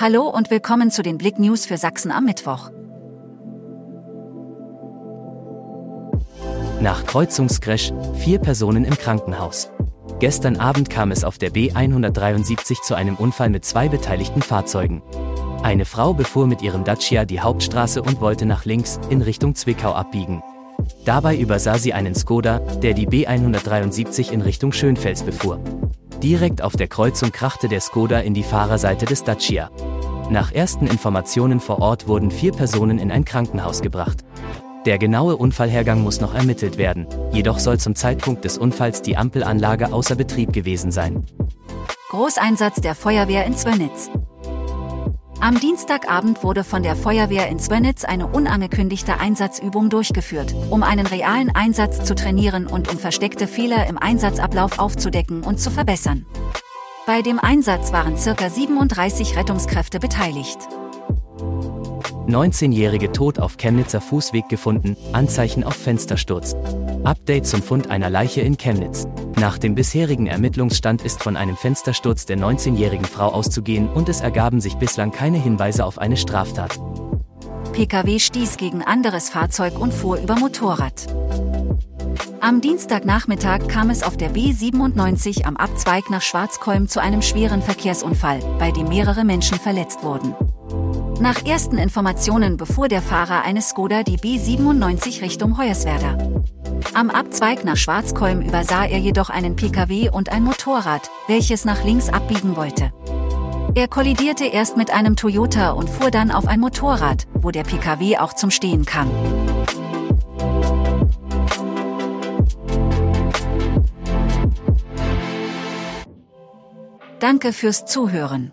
Hallo und willkommen zu den Blick News für Sachsen am Mittwoch. Nach Kreuzungscrash, vier Personen im Krankenhaus. Gestern Abend kam es auf der B173 zu einem Unfall mit zwei beteiligten Fahrzeugen. Eine Frau befuhr mit ihrem Dacia die Hauptstraße und wollte nach links in Richtung Zwickau abbiegen. Dabei übersah sie einen Skoda, der die B173 in Richtung Schönfels befuhr. Direkt auf der Kreuzung krachte der Skoda in die Fahrerseite des Dacia. Nach ersten Informationen vor Ort wurden vier Personen in ein Krankenhaus gebracht. Der genaue Unfallhergang muss noch ermittelt werden, jedoch soll zum Zeitpunkt des Unfalls die Ampelanlage außer Betrieb gewesen sein. Großeinsatz der Feuerwehr in Zwönitz. Am Dienstagabend wurde von der Feuerwehr in Zwönitz eine unangekündigte Einsatzübung durchgeführt, um einen realen Einsatz zu trainieren und um versteckte Fehler im Einsatzablauf aufzudecken und zu verbessern. Bei dem Einsatz waren ca. 37 Rettungskräfte beteiligt. 19-Jährige tot auf Chemnitzer Fußweg gefunden, Anzeichen auf Fenstersturz. Update zum Fund einer Leiche in Chemnitz. Nach dem bisherigen Ermittlungsstand ist von einem Fenstersturz der 19-jährigen Frau auszugehen und es ergaben sich bislang keine Hinweise auf eine Straftat. Pkw stieß gegen anderes Fahrzeug und fuhr über Motorrad. Am Dienstagnachmittag kam es auf der B97 am Abzweig nach Schwarzkolm zu einem schweren Verkehrsunfall, bei dem mehrere Menschen verletzt wurden. Nach ersten Informationen befuhr der Fahrer eines Skoda die B97 Richtung Hoyerswerda. Am Abzweig nach Schwarzkolm übersah er jedoch einen Pkw und ein Motorrad, welches nach links abbiegen wollte. Er kollidierte erst mit einem Toyota und fuhr dann auf ein Motorrad, wo der Pkw auch zum Stehen kam. Danke fürs Zuhören.